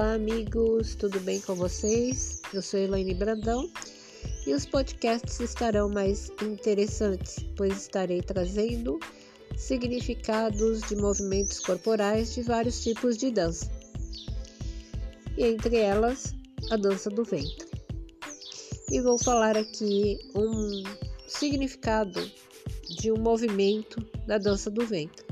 Olá, amigos, tudo bem com vocês? Eu sou Elaine Brandão e os podcasts estarão mais interessantes, pois estarei trazendo significados de movimentos corporais de vários tipos de dança, e entre elas a dança do ventre. E vou falar aqui um significado de um movimento da dança do ventre.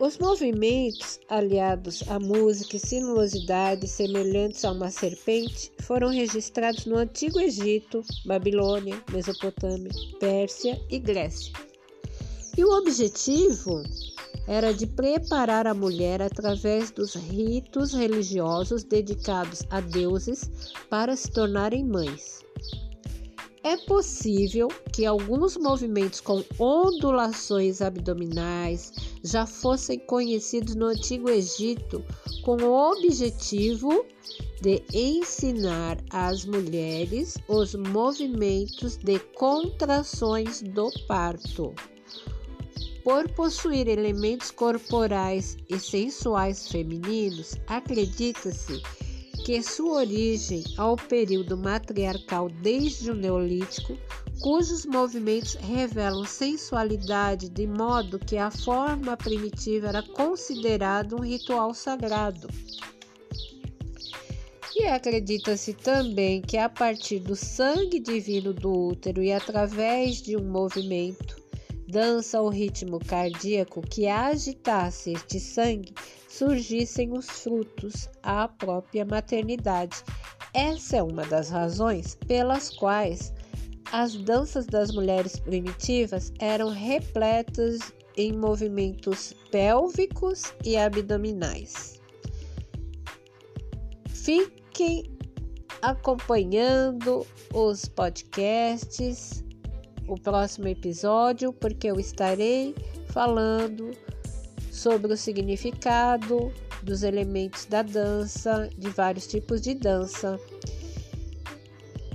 Os movimentos, aliados à música e sinuosidade semelhantes a uma serpente, foram registrados no Antigo Egito, Babilônia, Mesopotâmia, Pérsia e Grécia. E o objetivo era de preparar a mulher através dos ritos religiosos dedicados a deuses para se tornarem mães. É possível que alguns movimentos com ondulações abdominais já fossem conhecidos no Antigo Egito com o objetivo de ensinar às mulheres os movimentos de contrações do parto. Por possuir elementos corporais e sensuais femininos, acredita-se que sua origem ao período matriarcal desde o Neolítico, cujos movimentos revelam sensualidade de modo que a forma primitiva era considerada um ritual sagrado. E acredita-se também que a partir do sangue divino do útero e através de um movimento, dança ou ritmo cardíaco que agitasse este sangue, surgissem os frutos à própria maternidade. Essa é uma das razões pelas quais as danças das mulheres primitivas eram repletas em movimentos pélvicos e abdominais. Fiquem acompanhando os podcasts, o próximo episódio, porque eu estarei falando sobre o significado dos elementos da dança, de vários tipos de dança.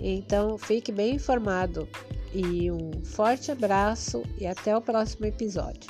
Então, fique bem informado e um forte abraço e até o próximo episódio.